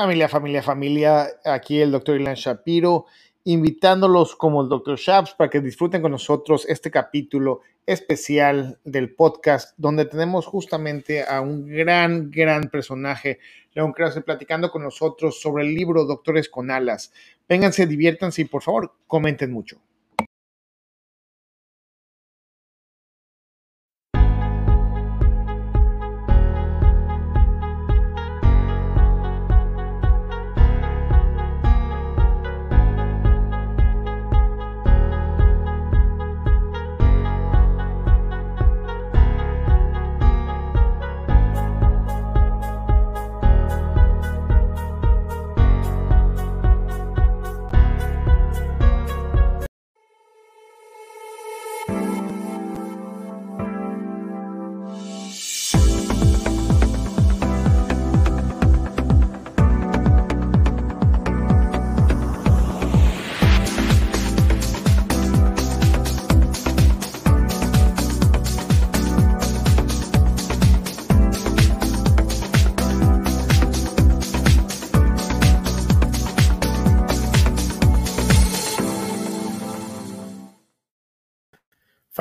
Familia, familia, familia, aquí el doctor Ilan Shapiro, invitándolos como el doctor Shaps para que disfruten con nosotros este capítulo especial del podcast, donde tenemos justamente a un gran, gran personaje, León Krause, platicando con nosotros sobre el libro Doctores con Alas. Vénganse, diviértanse y por favor, comenten mucho.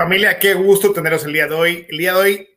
Familia, qué gusto teneros el día de hoy. El día de hoy,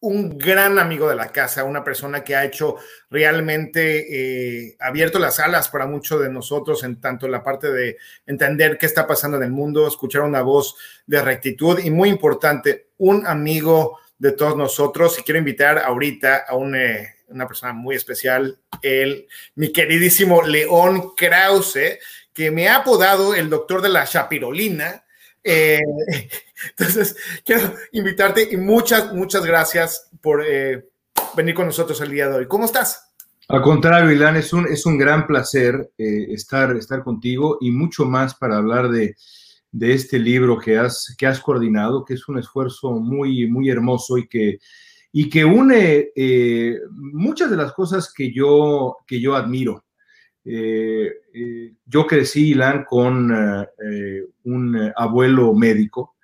un gran amigo de la casa, una persona que ha hecho realmente eh, abierto las alas para muchos de nosotros en tanto la parte de entender qué está pasando en el mundo, escuchar una voz de rectitud y muy importante, un amigo de todos nosotros. Y quiero invitar ahorita a eh, una persona muy especial, el, mi queridísimo León Krause, que me ha apodado el doctor de la Chapirolina eh, entonces, quiero invitarte y muchas, muchas gracias por eh, venir con nosotros el día de hoy. ¿Cómo estás? Al contrario, Ilan, es un, es un gran placer eh, estar, estar contigo y mucho más para hablar de, de, este libro que has, que has coordinado, que es un esfuerzo muy, muy hermoso y que, y que une muchas de las cosas que yo, que yo admiro. Eh, eh, yo crecí, Ilan, con eh, un abuelo médico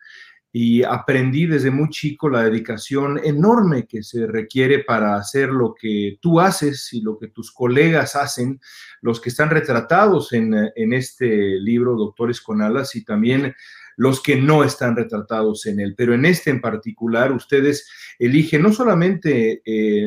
y aprendí desde muy chico la dedicación enorme que se requiere para hacer lo que tú haces y lo que tus colegas hacen, los que están retratados en, en este libro, Doctores con Alas, y también los que no están retratados en él. Pero en este en particular, ustedes eligen no solamente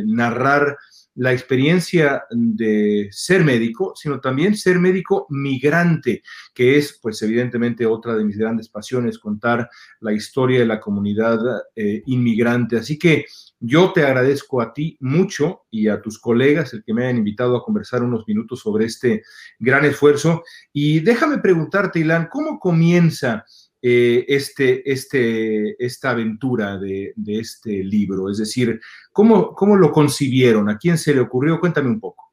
narrar la experiencia de ser médico, sino también ser médico migrante, que es, pues evidentemente, otra de mis grandes pasiones, contar la historia de la comunidad eh, inmigrante. Así que yo te agradezco a ti mucho y a tus colegas el que me hayan invitado a conversar unos minutos sobre este gran esfuerzo. Y déjame preguntarte, Ilan, ¿cómo comienza? Eh, este, este, esta aventura de, este libro? Es decir, ¿cómo, ¿cómo lo concibieron? ¿A quién se le ocurrió? Cuéntame un poco.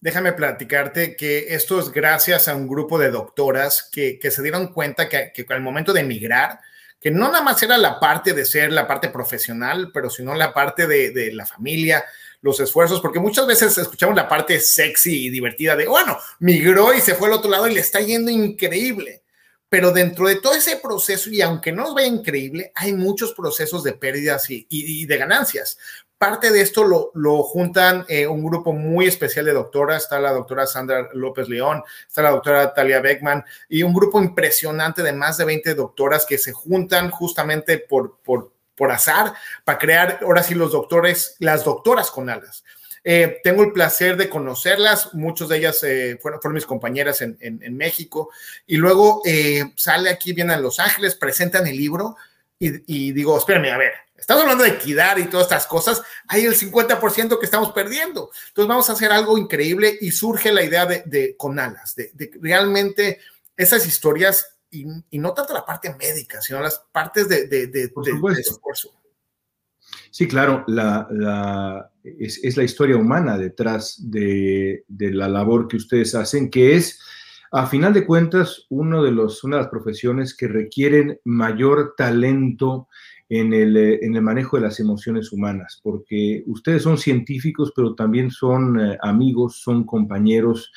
Déjame platicarte que esto es gracias a un grupo de doctoras que, se dieron cuenta que, que al momento de emigrar, que no nada más era la parte de ser la parte profesional, pero sino la parte de, de la familia, los esfuerzos, porque muchas veces escuchamos la parte sexy y divertida de, bueno, migró y se fue al otro lado y le está yendo increíble pero dentro de todo ese proceso, y aunque no nos vaya increíble, hay muchos procesos de pérdidas y, de ganancias. Parte de esto lo, juntan eh, un grupo muy especial de doctoras, está la doctora Sandra López León, está la doctora Talia Beckman, y un grupo impresionante de más de 20 doctoras que se juntan justamente por, por, por azar para crear, ahora sí, los doctores, las doctoras con alas. Eh, tengo el placer de conocerlas, muchas de ellas eh, fueron, fueron, mis compañeras en, México, y luego eh, sale aquí, viene a Los Ángeles, presentan el libro y, digo, espérame, a ver, estamos hablando de equidad y todas estas cosas, hay el 50% que estamos perdiendo, entonces vamos a hacer algo increíble y surge la idea de, con alas, de, realmente esas historias y, no tanto la parte médica, sino las partes de, de esfuerzo. Sí, claro, la, es, la historia humana detrás de, la labor que ustedes hacen, que es, a final de cuentas, uno de los, una de las profesiones que requieren mayor talento en el, en el manejo de las emociones humanas, porque ustedes son científicos, pero también son eh, amigos, son compañeros,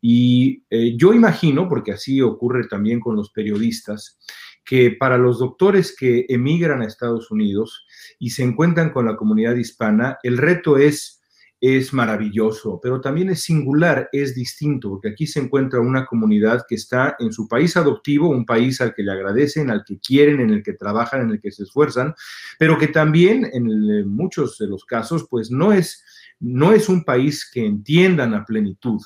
y eh, yo imagino, porque así ocurre también con los periodistas, que para los doctores que emigran a Estados Unidos y se encuentran con la comunidad hispana, el reto es es maravilloso, pero también es singular, es distinto, porque aquí se encuentra una comunidad que está en su país adoptivo, un país al que le agradecen, al que quieren, en el que trabajan, en el que se esfuerzan, pero que también en muchos de los casos, pues no es, no es un país que entiendan a plenitud.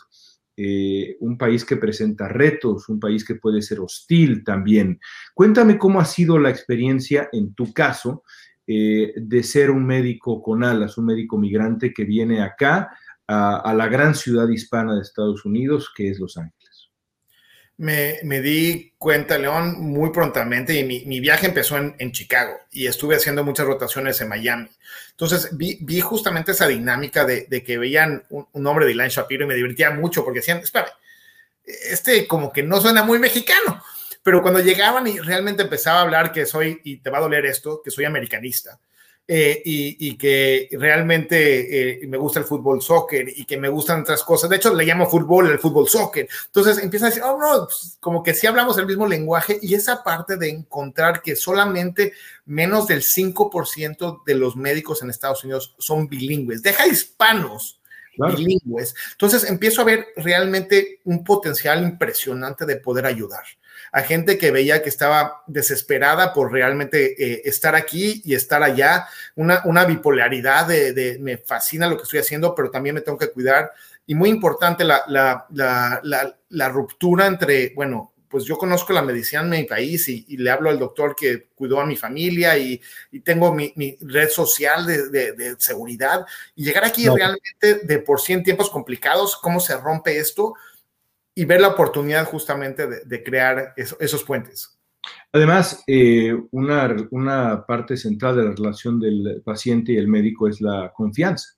Eh, un país que presenta retos, un país que puede ser hostil también. Cuéntame cómo ha sido la experiencia en tu caso eh, de ser un médico con alas, un médico migrante que viene acá a, la gran ciudad hispana de Estados Unidos, que es Los Ángeles. Me, di cuenta, León, muy prontamente y mi, viaje empezó en, Chicago y estuve haciendo muchas rotaciones en Miami. Entonces vi, justamente esa dinámica de, que veían un, nombre de Ilan Shapiro y me divertía mucho porque decían, espera, este como que no suena muy mexicano. Pero cuando llegaban y realmente empezaba a hablar que soy, y te va a doler esto, que soy americanista, eh, y, que realmente eh, me gusta el fútbol soccer y que me gustan otras cosas. De hecho, le llamo fútbol el fútbol soccer. Entonces empieza a decir, oh, no, pues, como que sí hablamos el mismo lenguaje y esa parte de encontrar que solamente menos del 5% de los médicos en Estados Unidos son bilingües. Deja hispanos. bilingües. Entonces empiezo a ver realmente un potencial impresionante de poder ayudar a gente que veía que estaba desesperada por realmente eh, estar aquí y estar allá, una, una bipolaridad de, me fascina lo que estoy haciendo, pero también me tengo que cuidar. Y muy importante la, la, la, la ruptura entre, bueno, pues yo conozco la medicina en mi país y, le hablo al doctor que cuidó a mi familia y, y tengo mi, mi, red social de, de, seguridad. Y llegar aquí realmente de por sí en tiempos complicados, cómo se rompe esto, y ver la oportunidad justamente de, crear esos puentes. Además, eh, una, una, parte central de la relación del paciente y el médico es la confianza.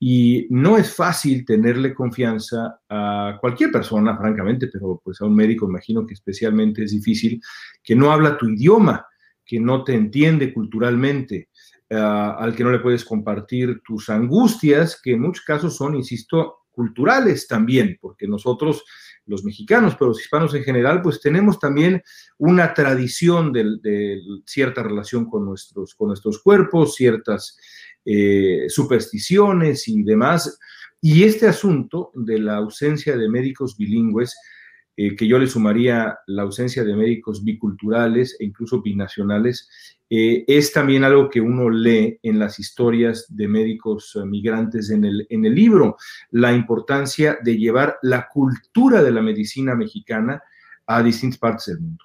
Y no es fácil tenerle confianza a cualquier persona, francamente, pero pues a un médico imagino que especialmente es difícil, que no habla tu idioma, que no te entiende culturalmente, al que no le puedes compartir tus angustias, que en muchos casos son, insisto, culturales también, porque nosotros, los mexicanos, pero los hispanos en general, pues tenemos también una tradición de, cierta relación con nuestros, con nuestros cuerpos, ciertas eh, supersticiones y demás. Y este asunto de la ausencia de médicos bilingües, eh, que yo le sumaría la ausencia de médicos biculturales e incluso binacionales, eh, es también algo que uno lee en las historias de médicos eh, migrantes en el, en el libro, la importancia de llevar la cultura de la medicina mexicana a distintas partes del mundo.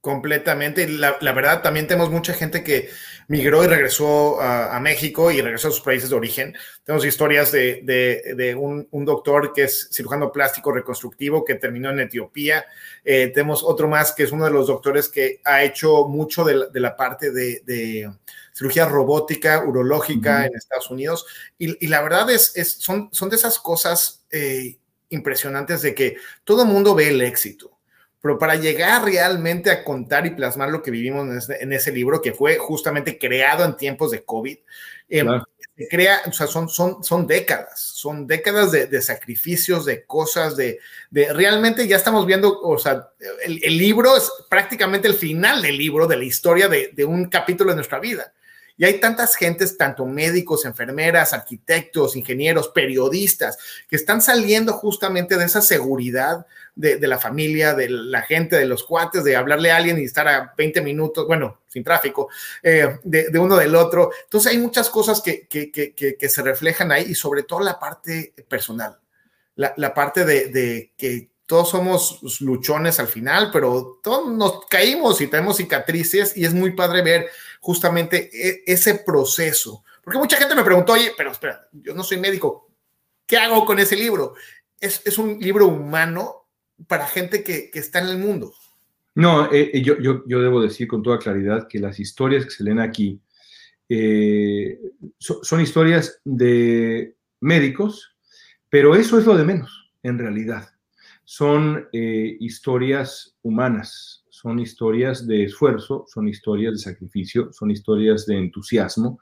Completamente. La, la, verdad, también tenemos mucha gente que migró y regresó a, México y regresó a sus países de origen. Tenemos historias de, de, un, un, doctor que es cirujano plástico reconstructivo que terminó en Etiopía. Eh, tenemos otro más que es uno de los doctores que ha hecho mucho de la, de la parte de, cirugía robótica, urológica en Estados Unidos. Y, y, la verdad es, es, son, son de esas cosas eh, impresionantes de que todo el mundo ve el éxito pero para llegar realmente a contar y plasmar lo que vivimos en ese, libro, que fue justamente creado en tiempos de COVID, eh, se crea, o sea, son, son, son décadas, son décadas de, sacrificios, de cosas, de, de, realmente ya estamos viendo, o sea, el, el, libro es prácticamente el final del libro, de la historia de, de un capítulo de nuestra vida. Y hay tantas gentes, tanto médicos, enfermeras, arquitectos, ingenieros, periodistas, que están saliendo justamente de esa seguridad de, la familia, de la gente, de los cuates, de hablarle a alguien y estar a 20 minutos, bueno, sin tráfico, eh, de, uno del otro. Entonces hay muchas cosas que, que, se reflejan ahí y sobre todo la parte personal, la, la parte de, que todos somos luchones al final, pero todos nos caímos y tenemos cicatrices y es muy padre ver justamente e, ese proceso. Porque mucha gente me preguntó, oye, pero espera, yo no soy médico, ¿qué hago con ese libro? Es, es un libro humano para gente que, que está en el mundo. No, eh, eh, yo, yo, yo, debo decir con toda claridad que las historias que se leen aquí eh, son historias de médicos, pero eso es lo de menos, en realidad. Son historias humanas, son historias de esfuerzo, son historias de sacrificio, son historias de entusiasmo,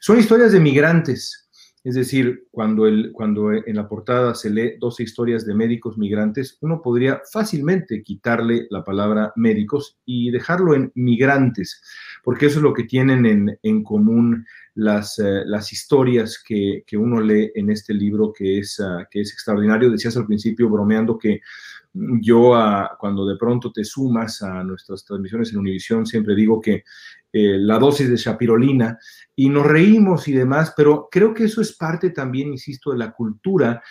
son historias de migrantes Es decir, cuando, el, cuando en la portada se lee 12 historias de médicos migrantes, uno podría fácilmente quitarle la palabra médicos y dejarlo en migrantes, porque eso es lo que tienen en, en común las, eh, las historias que, que, uno lee en este libro que es, uh, que es extraordinario. Decías al principio, bromeando, que yo uh, cuando de pronto te sumas a nuestras transmisiones en Univisión, siempre digo que eh, la dosis de chapirolina y nos reímos y demás, pero creo que eso es parte también, insisto, de la cultura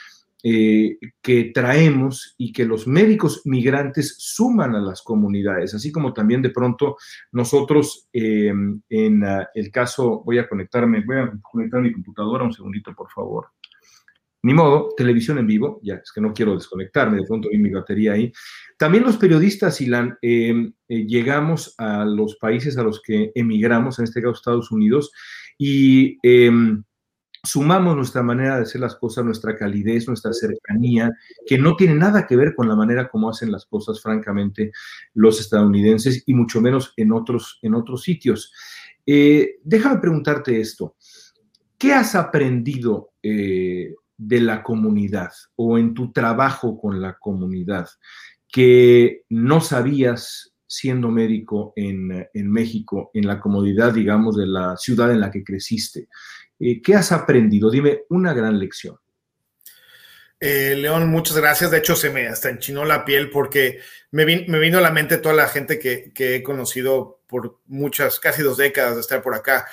eh, que traemos y que los médicos migrantes suman a las comunidades, así como también de pronto nosotros eh, en uh, el caso, voy a conectarme, voy a conectar mi computadora un segundito, por favor. Ni modo, televisión en vivo, ya es que no quiero desconectarme, de pronto vi mi batería ahí. También los periodistas, Ilan, eh, eh, llegamos a los países a los que emigramos, en este caso Estados Unidos, y eh, sumamos nuestra manera de hacer las cosas, nuestra calidez, nuestra cercanía, que no tiene nada que ver con la manera como hacen las cosas, francamente, los estadounidenses y mucho menos en otros, en otros sitios. Eh, déjame preguntarte esto. ¿Qué has aprendido eh, de la comunidad o en tu trabajo con la comunidad que no sabías siendo médico en, en, México, en la comodidad, digamos, de la ciudad en la que creciste? Eh, ¿Qué has aprendido? Dime una gran lección. Eh, León, muchas gracias. De hecho, se me hasta enchinó la piel porque me, me vino a la mente toda la gente que, que, he conocido por muchas, casi dos décadas de estar por acá.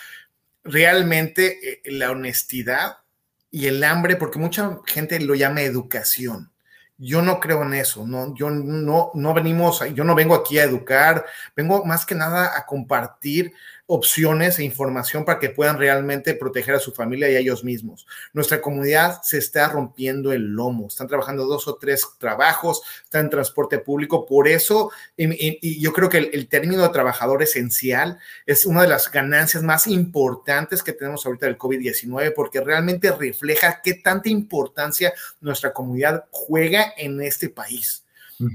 Realmente eh, la honestidad y el hambre, porque mucha gente lo llama educación. Yo no creo en eso, no, yo no, no venimos, yo no vengo aquí a educar, vengo más que nada a compartir opciones e información para que puedan realmente proteger a su familia y a ellos mismos. Nuestra comunidad se está rompiendo el lomo, están trabajando dos o tres trabajos, están en transporte público, por eso, y, yo creo que el, el, término de trabajador esencial es una de las ganancias más importantes que tenemos ahorita del COVID-19, porque realmente refleja qué tanta importancia nuestra comunidad juega en este país.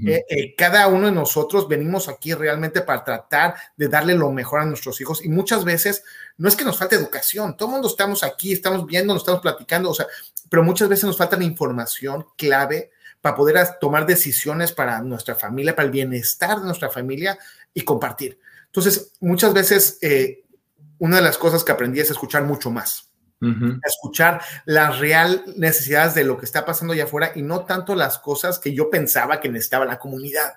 Eh, eh, cada uno de nosotros venimos aquí realmente para tratar de darle lo mejor a nuestros hijos y muchas veces no es que nos falte educación, todo el mundo estamos aquí, estamos viendo, nos estamos platicando, o sea, pero muchas veces nos falta la información clave para poder tomar decisiones para nuestra familia, para el bienestar de nuestra familia y compartir. Entonces, muchas veces eh, una de las cosas que aprendí es escuchar mucho más. Uh -huh. escuchar las real necesidades de lo que está pasando allá afuera y no tanto las cosas que yo pensaba que necesitaba la comunidad.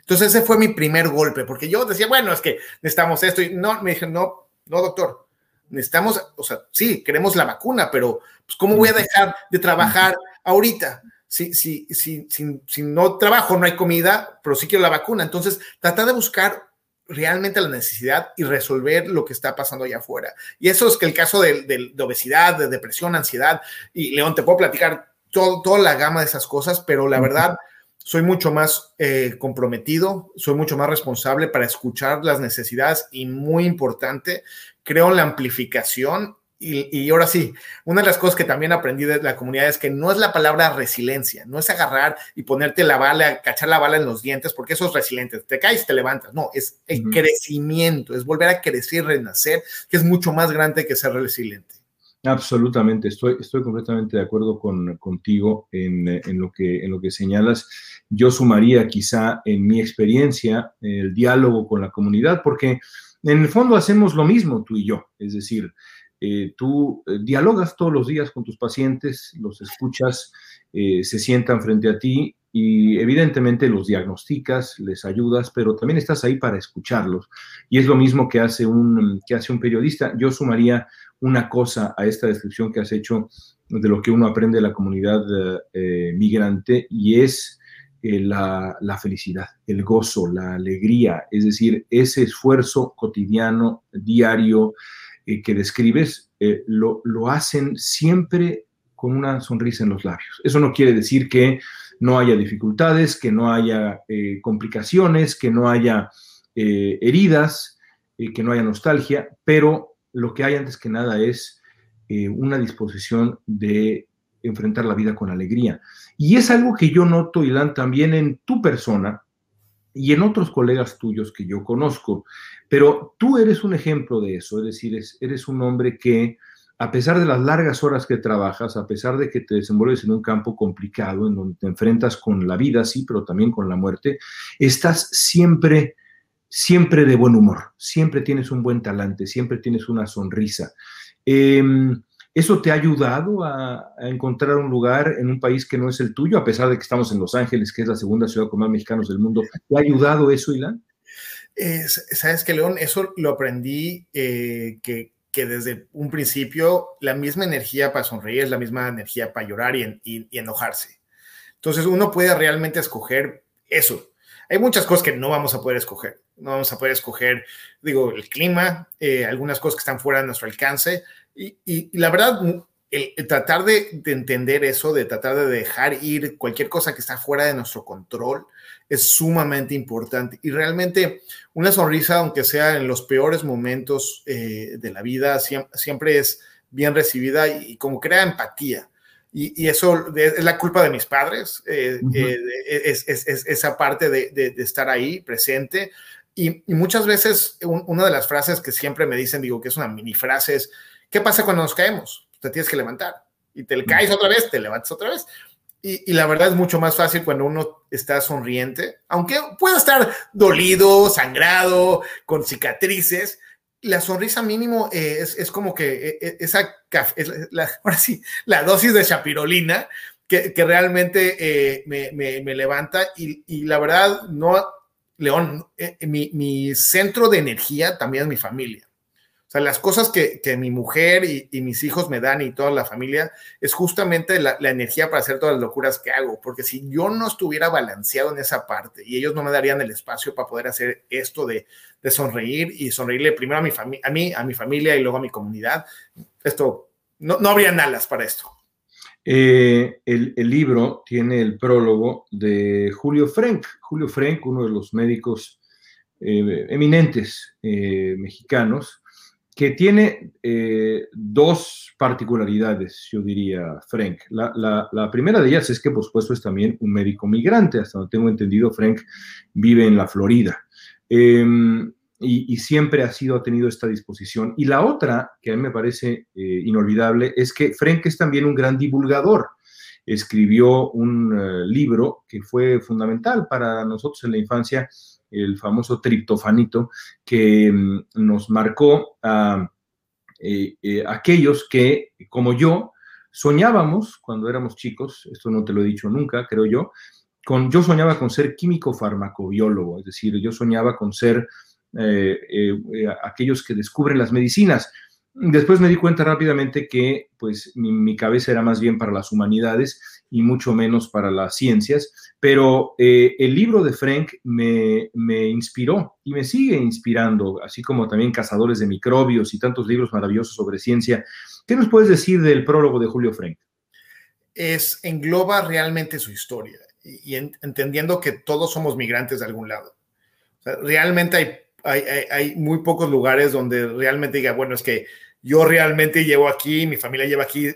Entonces ese fue mi primer golpe, porque yo decía, bueno, es que necesitamos esto y no, me dije, no, no, doctor, necesitamos, o sea, sí, queremos la vacuna, pero pues, ¿cómo voy a dejar de trabajar ahorita? Si, si, si, si, si no trabajo, no hay comida, pero sí quiero la vacuna. Entonces, tratar de buscar realmente la necesidad y resolver lo que está pasando allá afuera. Y eso es que el caso de, de, de obesidad, de depresión, ansiedad, y León, te puedo platicar todo, toda la gama de esas cosas, pero la verdad, soy mucho más eh, comprometido, soy mucho más responsable para escuchar las necesidades y muy importante, creo en la amplificación y, y, ahora sí, una de las cosas que también aprendí de la comunidad es que no es la palabra resiliencia, no es agarrar y ponerte la bala, cachar la bala en los dientes, porque eso es resiliente, te caes, te levantas, no, es el uh -huh. crecimiento, es volver a crecer, renacer, que es mucho más grande que ser resiliente. Absolutamente, estoy, estoy completamente de acuerdo con, contigo en, en, lo que, en lo que señalas. Yo sumaría quizá en mi experiencia el diálogo con la comunidad, porque en el fondo hacemos lo mismo tú y yo, es decir, eh, tú eh, dialogas todos los días con tus pacientes, los escuchas, eh, se sientan frente a ti y evidentemente los diagnosticas, les ayudas, pero también estás ahí para escucharlos. Y es lo mismo que hace un, que hace un periodista. Yo sumaría una cosa a esta descripción que has hecho de lo que uno aprende de la comunidad migrante y es la, la, felicidad, el gozo, la alegría, es decir, ese esfuerzo cotidiano, diario, eh, que describes, eh, lo, lo, hacen siempre con una sonrisa en los labios. Eso no quiere decir que no haya dificultades, que no haya eh, complicaciones, que no haya heridas, que no haya nostalgia, pero lo que hay antes que nada es una disposición de enfrentar la vida con alegría. Y es algo que yo noto, Ilan, también en tu persona, y en otros colegas tuyos que yo conozco. Pero tú eres un ejemplo de eso, es decir, es, eres un hombre que a pesar de las largas horas que trabajas, a pesar de que te desenvuelves en un campo complicado, en donde te enfrentas con la vida, sí, pero también con la muerte, estás siempre, siempre de buen humor, siempre tienes un buen talante, siempre tienes una sonrisa. Em, ¿Eso te ha ayudado a, encontrar un lugar en un país que no es el tuyo, a pesar de que estamos en Los Ángeles, que es la segunda ciudad con más mexicanos del mundo? ¿Te ha ayudado eso, Ilan? Sabes que, León, eso lo aprendí eh, que, desde un principio la misma energía para sonreír es la misma energía para llorar y, y, enojarse. Entonces uno puede realmente escoger eso. Hay muchas cosas que no vamos a poder escoger. No vamos a poder escoger, digo, el clima, eh, algunas cosas que están fuera de nuestro alcance. Y, y la verdad, el, tratar de, de, entender eso, de tratar de dejar ir cualquier cosa que está fuera de nuestro control, es sumamente importante. Y realmente una sonrisa, aunque sea en los peores momentos eh, de la vida, siempre, es bien recibida y, como crea empatía. Y, eso es la culpa de mis padres, eh, eh, es, esa parte de, estar ahí presente. Y, muchas veces una de las frases que siempre me dicen, digo que es una mini frase, es, ¿qué pasa cuando nos caemos? Te tienes que levantar. Y te caes otra vez, te levantas otra vez. Y, la verdad es mucho más fácil cuando uno está sonriente, aunque pueda estar dolido, sangrado, con cicatrices. La sonrisa mínimo es, es, como que e, e, esa, es la, ahora sí, la dosis de chapirolina que, que realmente eh, me, me, me, levanta y, y, la verdad, no, León, eh, mi, mi centro de energía también es mi familia. Sea, las cosas que, mi mujer y, mis hijos me dan y toda la familia es justamente la, energía para hacer todas las locuras que hago, porque si yo no estuviera balanceado en esa parte y ellos no me darían el espacio para poder hacer esto de, sonreír y sonreírle primero a mi, a mí, a mi familia y luego a mi comunidad, esto, no, no habrían alas para esto. Eh, el, libro tiene el prólogo de Julio Frank. Julio Frank, uno de los médicos eh, eminentes eh, mexicanos, que tiene eh, dos particularidades, yo diría, Frank. La, primera de ellas es que, por supuesto, es también un médico migrante. Hasta donde tengo entendido, Frank vive en la Florida. Em, y, siempre ha sido, ha tenido esta disposición. Y la otra, que a mí me parece eh, inolvidable, es que Frank es también un gran divulgador. Escribió un eh, libro que fue fundamental para nosotros en la infancia, el famoso triptofanito, que mm, nos marcó a eh, eh, aquellos que, como yo, soñábamos cuando éramos chicos, esto no te lo he dicho nunca, creo yo, con, yo soñaba con ser químico farmacobiólogo, es decir, yo soñaba con ser eh, aquellos que descubren las medicinas. Después me di cuenta rápidamente que pues mi, cabeza era más bien para las humanidades y mucho menos para las ciencias, pero eh, el libro de Frank me, inspiró y me sigue inspirando, así como también Cazadores de Microbios y tantos libros maravillosos sobre ciencia. ¿Qué nos puedes decir del prólogo de Julio Frank? Es, engloba realmente su historia y, entendiendo que todos somos migrantes de algún lado. realmente hay, hay muy pocos lugares donde realmente diga, bueno, es que yo realmente llevo aquí, mi familia lleva aquí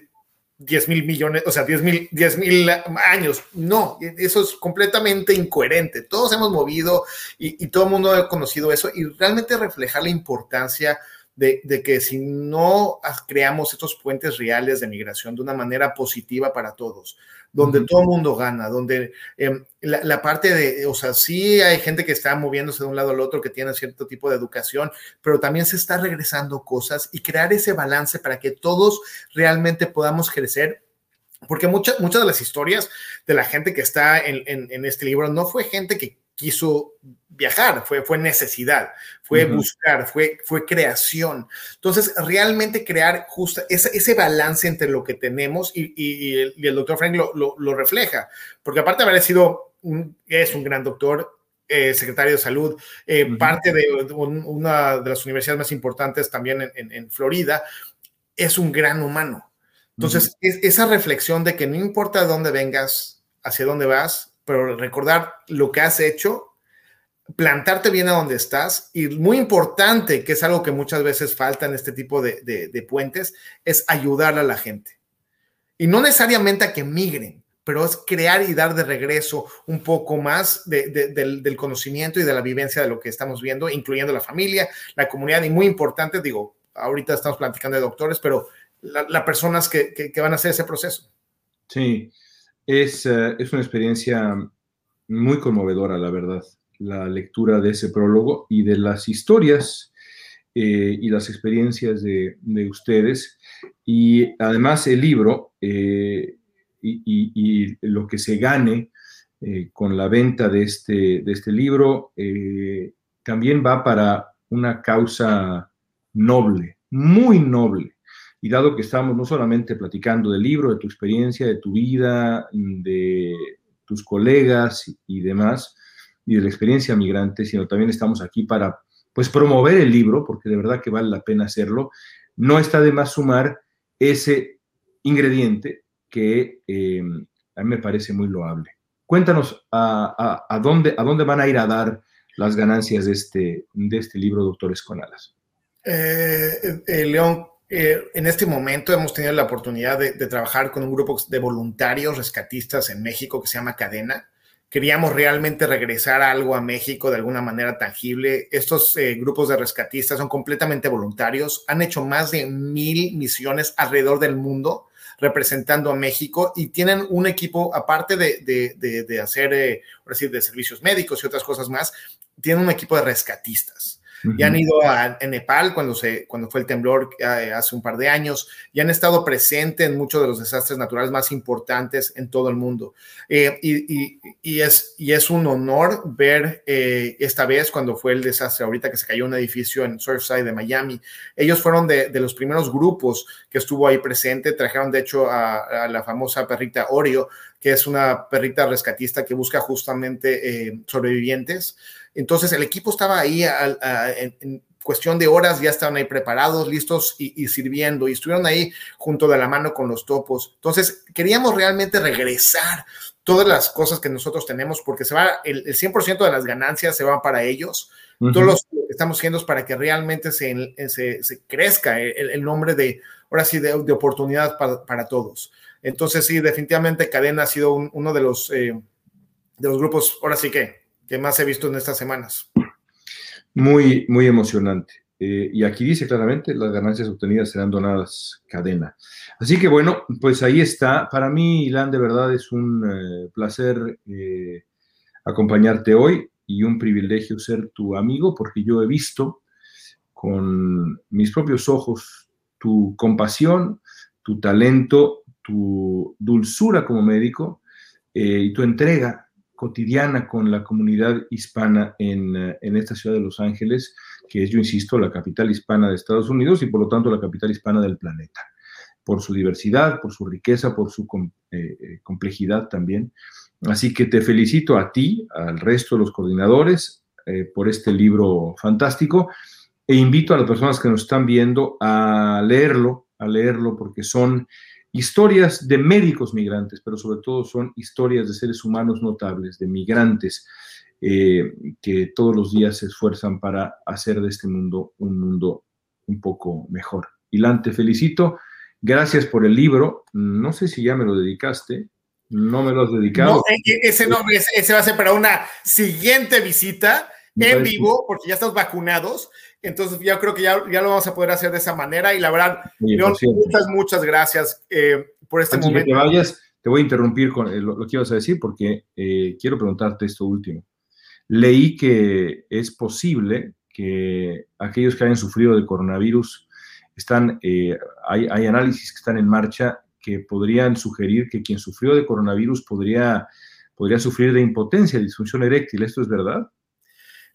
10 mil millones, o sea, 10 mil, 10 mil años. No, eso es completamente incoherente. Todos hemos movido y, todo el mundo ha conocido eso y realmente reflejar la importancia de, que si no creamos estos puentes reales de migración de una manera positiva para todos, donde todo el mundo gana, donde em, la, parte de, o sea, sí hay gente que está moviéndose de un lado al otro, que tiene cierto tipo de educación, pero también se está regresando cosas y crear ese balance para que todos realmente podamos crecer porque muchas muchas de las historias de la gente que está en, en, este libro no fue gente que quiso viajar, fue, fue necesidad, fue buscar, fue, fue creación. Entonces, realmente crear justo ese, ese balance entre lo que tenemos y, y, el, doctor Frank lo, lo, refleja, porque aparte de haber sido, un, es un gran doctor, eh, secretario de salud, eh, parte de una de las universidades más importantes también en, en, Florida, es un gran humano. Entonces, esa reflexión de que no importa dónde vengas, hacia dónde vas, pero recordar lo que has hecho plantarte bien a donde estás y muy importante, que es algo que muchas veces falta en este tipo de, puentes, es ayudar a la gente. Y no necesariamente a que migren, pero es crear y dar de regreso un poco más del, conocimiento y de la vivencia de lo que estamos viendo, incluyendo la familia, la comunidad y muy importante, digo, ahorita estamos platicando de doctores, pero las personas que, que, van a hacer ese proceso. Sí, es, eh, es una experiencia muy conmovedora, la verdad, la lectura de ese prólogo y de las historias eh, y las experiencias de, de, ustedes. Y además el libro eh, y, y, lo que se gane con la venta de este, de este libro también va para una causa noble, muy noble. Y dado que estamos no solamente platicando del libro, de tu experiencia, de tu vida, de tus colegas y demás, y de la experiencia migrante, sino también estamos aquí para pues promover el libro, porque de verdad que vale la pena hacerlo, no está de más sumar ese ingrediente que eh, a mí me parece muy loable. Cuéntanos a, dónde, a dónde van a ir a dar las ganancias de este, de este libro, Doctores con Alas. Eh, eh, León, eh, en este momento hemos tenido la oportunidad de, trabajar con un grupo de voluntarios rescatistas en México que se llama Cadena. Queríamos realmente regresar algo a México de alguna manera tangible. Estos grupos de rescatistas son completamente voluntarios. Han hecho más de mil misiones alrededor del mundo representando a México y tienen un equipo, aparte de, de hacer, decir, de servicios médicos y otras cosas más, tienen un equipo de rescatistas ya han ido a, Nepal cuando, se, cuando fue el temblor eh, hace un par de años, y han estado presentes en muchos de los desastres naturales más importantes en todo el mundo. Eh, y, y, es, y es un honor ver eh, esta vez cuando fue el desastre ahorita que se cayó un edificio en Surfside de Miami. Ellos fueron de, de los primeros grupos que estuvo ahí presente, trajeron de hecho a, a la famosa perrita Oreo, que es una perrita rescatista que busca justamente sobrevivientes. Entonces el equipo estaba ahí en, cuestión de horas, ya estaban ahí preparados, listos y, sirviendo, y estuvieron ahí junto de la mano con los topos. Entonces queríamos realmente regresar todas las cosas que nosotros tenemos, porque se va, el, 100% de las ganancias se van para ellos. Todos los que estamos haciendo es para que realmente se, se, crezca el, nombre de, ahora sí, de, oportunidad para, todos. Entonces, sí, definitivamente Cadena ha sido uno de los, eh, de los grupos, ahora sí que que más he visto en estas semanas. Muy, muy emocionante. Eh, y aquí dice claramente, las ganancias obtenidas serán donadas cadena. Así que bueno, pues ahí está. Para mí, Ilan, de verdad es un eh, placer eh, acompañarte hoy y un privilegio ser tu amigo, porque yo he visto con mis propios ojos tu compasión, tu talento, tu dulzura como médico y tu entrega cotidiana con la comunidad hispana en, eh, en, esta ciudad de Los Ángeles, que es, yo insisto, la capital hispana de Estados Unidos y por lo tanto la capital hispana del planeta, por su diversidad, por su riqueza, por su eh, eh, complejidad también. Así que te felicito a ti, al resto de los coordinadores, por este libro fantástico e invito a las personas que nos están viendo a leerlo, a leerlo porque son historias de médicos migrantes, pero sobre todo son historias de seres humanos notables, de migrantes eh, que todos los días se esfuerzan para hacer de este mundo un mundo un poco mejor. Ilan, te felicito. Gracias por el libro. No sé si ya me lo dedicaste. No me lo has dedicado. No, e, e, ese nombre, ese va a ser para una siguiente visita en vivo, porque ya estás vacunados. Entonces, yo creo que ya, ya lo vamos a poder hacer de esa manera. Y la verdad, muchas, muchas gracias eh, por este momento. que te vayas, te voy a interrumpir con eh, lo, que ibas a decir porque eh, quiero preguntarte esto último. Leí que es posible que aquellos que hayan sufrido de coronavirus están, hay, hay análisis que están en marcha que podrían sugerir que quien sufrió de coronavirus podría, podría sufrir de impotencia, disfunción eréctil. ¿Esto es verdad?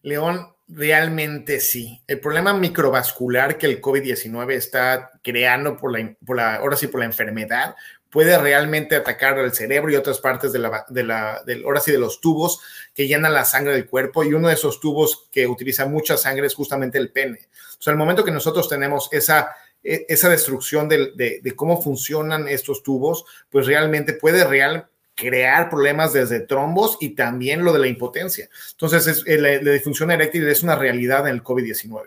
León, realmente sí. El problema microvascular que el COVID-19 está creando por la, por la, ahora sí, por la enfermedad, puede realmente atacar al cerebro y otras partes de la, de la, ahora sí, de los tubos que llenan la sangre del cuerpo. Y uno de esos tubos que utiliza mucha sangre es justamente el pene. O sea, el momento que nosotros tenemos esa, e, esa destrucción de, de, cómo funcionan estos tubos, pues realmente puede realmente crear problemas desde trombos y también lo de la impotencia. Entonces, eh, la, disfunción eréctil es una realidad en el COVID-19.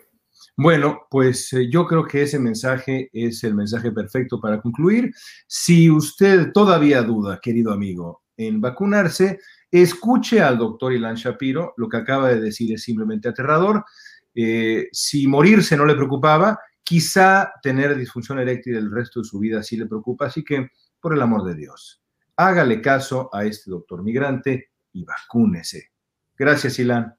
Bueno, pues eh, yo creo que ese mensaje es el mensaje perfecto para concluir. Si usted todavía duda, querido amigo, en vacunarse, escuche al doctor Ilan Shapiro. Lo que acaba de decir es simplemente aterrador. Eh, si morirse no le preocupaba, quizá tener disfunción eréctil el resto de su vida sí le preocupa, así que, por el amor de Dios, hágale caso a este doctor migrante y vacúnese. Gracias, Ilan.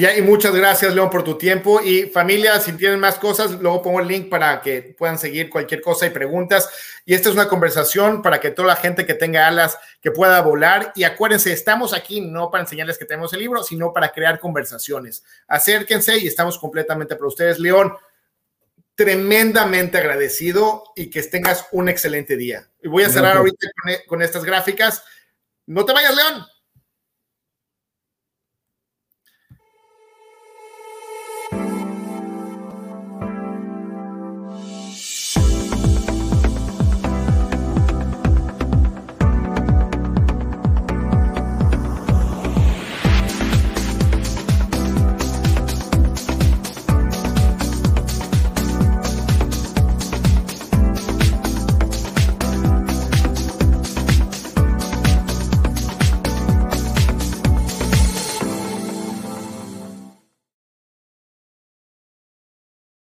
ya y muchas gracias, León, por tu tiempo. Y familia, si tienen más cosas, luego pongo el link para que puedan seguir cualquier cosa y preguntas. Y esta es una conversación para que toda la gente que tenga alas que pueda volar. Y acuérdense, estamos aquí no para enseñarles que tenemos el libro, sino para crear conversaciones. Acérquense y estamos completamente para ustedes. León, tremendamente agradecido y que tengas un excelente día. Y voy a cerrar ahorita con, con estas gráficas. No te vayas, León.